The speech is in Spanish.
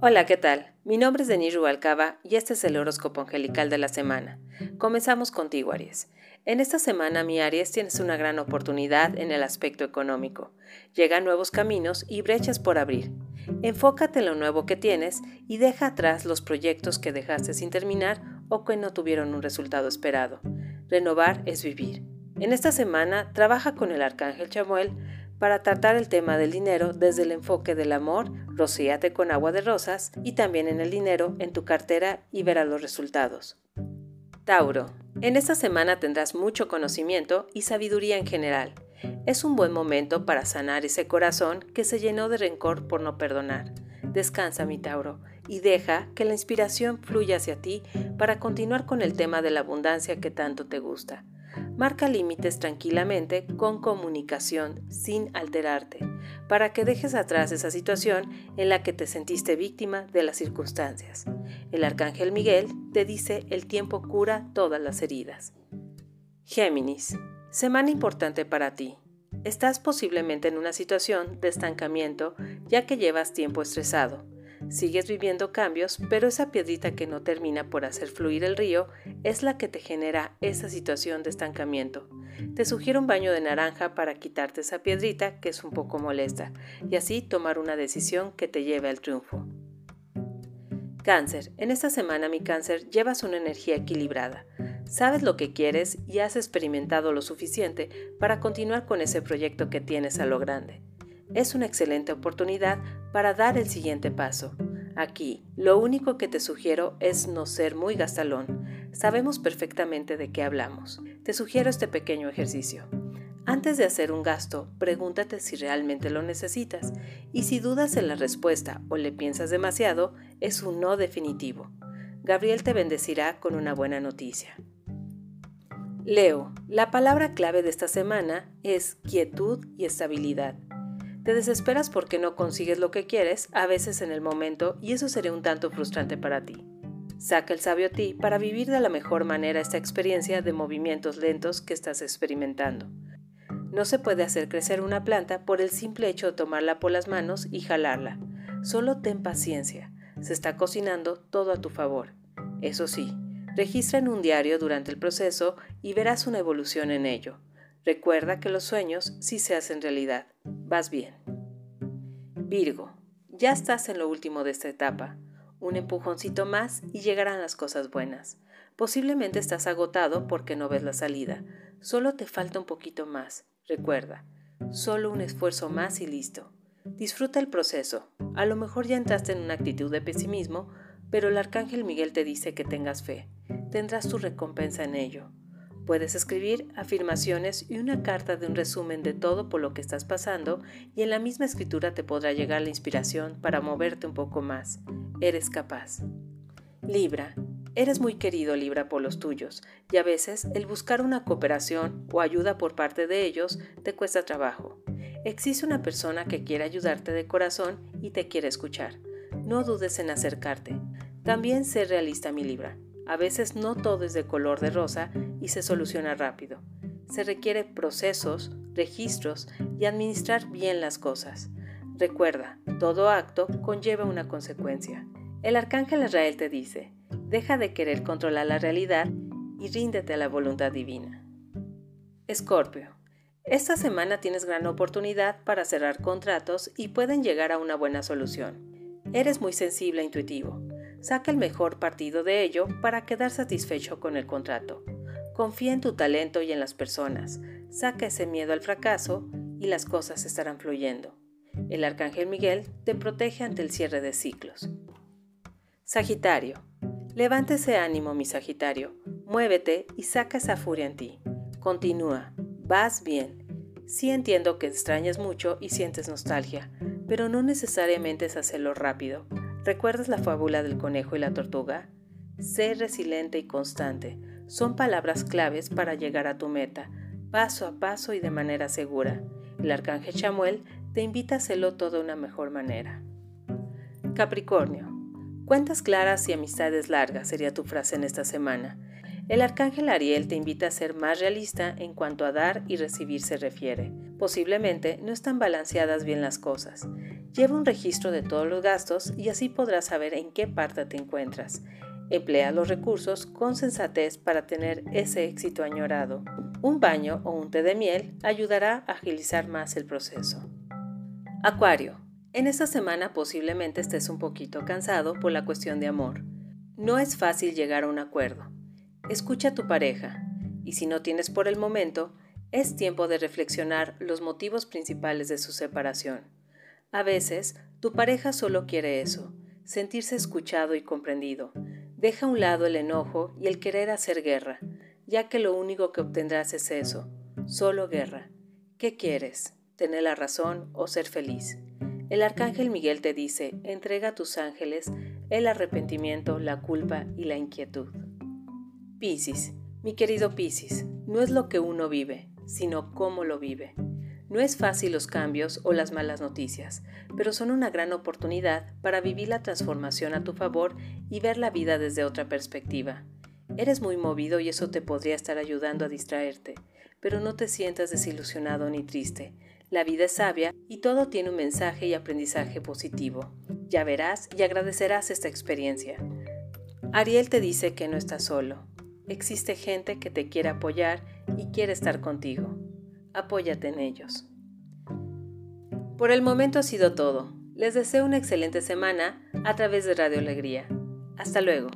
Hola, ¿qué tal? Mi nombre es Denis Rubalcaba y este es el horóscopo angelical de la semana. Comenzamos contigo, Aries. En esta semana, mi Aries, tienes una gran oportunidad en el aspecto económico. Llegan nuevos caminos y brechas por abrir. Enfócate en lo nuevo que tienes y deja atrás los proyectos que dejaste sin terminar o que no tuvieron un resultado esperado. Renovar es vivir. En esta semana, trabaja con el arcángel Chamuel para tratar el tema del dinero desde el enfoque del amor, rocíate con agua de rosas y también en el dinero en tu cartera y verás los resultados. Tauro, en esta semana tendrás mucho conocimiento y sabiduría en general. Es un buen momento para sanar ese corazón que se llenó de rencor por no perdonar. Descansa, mi Tauro, y deja que la inspiración fluya hacia ti para continuar con el tema de la abundancia que tanto te gusta. Marca límites tranquilamente con comunicación, sin alterarte, para que dejes atrás esa situación en la que te sentiste víctima de las circunstancias. El arcángel Miguel te dice el tiempo cura todas las heridas. Géminis, semana importante para ti. Estás posiblemente en una situación de estancamiento ya que llevas tiempo estresado Sigues viviendo cambios, pero esa piedrita que no termina por hacer fluir el río es la que te genera esa situación de estancamiento. Te sugiero un baño de naranja para quitarte esa piedrita que es un poco molesta y así tomar una decisión que te lleve al triunfo. Cáncer, en esta semana mi cáncer llevas una energía equilibrada. Sabes lo que quieres y has experimentado lo suficiente para continuar con ese proyecto que tienes a lo grande es una excelente oportunidad para dar el siguiente paso. Aquí, lo único que te sugiero es no ser muy gastalón. Sabemos perfectamente de qué hablamos. Te sugiero este pequeño ejercicio. Antes de hacer un gasto, pregúntate si realmente lo necesitas y si dudas en la respuesta o le piensas demasiado, es un no definitivo. Gabriel te bendecirá con una buena noticia. Leo, la palabra clave de esta semana es quietud y estabilidad. Te desesperas porque no consigues lo que quieres, a veces en el momento, y eso sería un tanto frustrante para ti. Saca el sabio ti para vivir de la mejor manera esta experiencia de movimientos lentos que estás experimentando. No se puede hacer crecer una planta por el simple hecho de tomarla por las manos y jalarla. Solo ten paciencia. Se está cocinando todo a tu favor. Eso sí, registra en un diario durante el proceso y verás una evolución en ello. Recuerda que los sueños sí se hacen realidad. Vas bien. Virgo, ya estás en lo último de esta etapa. Un empujoncito más y llegarán las cosas buenas. Posiblemente estás agotado porque no ves la salida. Solo te falta un poquito más. Recuerda, solo un esfuerzo más y listo. Disfruta el proceso. A lo mejor ya entraste en una actitud de pesimismo, pero el arcángel Miguel te dice que tengas fe. Tendrás tu recompensa en ello. Puedes escribir afirmaciones y una carta de un resumen de todo por lo que estás pasando y en la misma escritura te podrá llegar la inspiración para moverte un poco más. Eres capaz. Libra. Eres muy querido Libra por los tuyos y a veces el buscar una cooperación o ayuda por parte de ellos te cuesta trabajo. Existe una persona que quiere ayudarte de corazón y te quiere escuchar. No dudes en acercarte. También sé realista mi Libra. A veces no todo es de color de rosa y se soluciona rápido. Se requiere procesos, registros y administrar bien las cosas. Recuerda, todo acto conlleva una consecuencia. El arcángel Israel te dice, deja de querer controlar la realidad y ríndete a la voluntad divina. Escorpio, esta semana tienes gran oportunidad para cerrar contratos y pueden llegar a una buena solución. Eres muy sensible e intuitivo Saca el mejor partido de ello para quedar satisfecho con el contrato. Confía en tu talento y en las personas. Saca ese miedo al fracaso y las cosas estarán fluyendo. El Arcángel Miguel te protege ante el cierre de ciclos. Sagitario. Levántese ánimo, mi Sagitario. Muévete y saca esa furia en ti. Continúa. Vas bien. Sí entiendo que extrañas mucho y sientes nostalgia, pero no necesariamente es hacerlo rápido. ¿Recuerdas la fábula del conejo y la tortuga? Sé resiliente y constante. Son palabras claves para llegar a tu meta, paso a paso y de manera segura. El arcángel Chamuel te invita a hacerlo todo de una mejor manera. Capricornio. Cuentas claras y amistades largas sería tu frase en esta semana. El arcángel Ariel te invita a ser más realista en cuanto a dar y recibir se refiere. Posiblemente no están balanceadas bien las cosas. Lleva un registro de todos los gastos y así podrás saber en qué parte te encuentras. Emplea los recursos con sensatez para tener ese éxito añorado. Un baño o un té de miel ayudará a agilizar más el proceso. Acuario. En esta semana posiblemente estés un poquito cansado por la cuestión de amor. No es fácil llegar a un acuerdo. Escucha a tu pareja y si no tienes por el momento, es tiempo de reflexionar los motivos principales de su separación. A veces, tu pareja solo quiere eso, sentirse escuchado y comprendido. Deja a un lado el enojo y el querer hacer guerra, ya que lo único que obtendrás es eso, solo guerra. ¿Qué quieres? ¿Tener la razón o ser feliz? El arcángel Miguel te dice, entrega a tus ángeles el arrepentimiento, la culpa y la inquietud. Piscis, mi querido Piscis, no es lo que uno vive, sino cómo lo vive. No es fácil los cambios o las malas noticias, pero son una gran oportunidad para vivir la transformación a tu favor y ver la vida desde otra perspectiva. Eres muy movido y eso te podría estar ayudando a distraerte, pero no te sientas desilusionado ni triste. La vida es sabia y todo tiene un mensaje y aprendizaje positivo. Ya verás y agradecerás esta experiencia. Ariel te dice que no estás solo, existe gente que te quiere apoyar y quiere estar contigo. Apóyate en ellos. Por el momento ha sido todo. Les deseo una excelente semana a través de Radio Alegría. Hasta luego.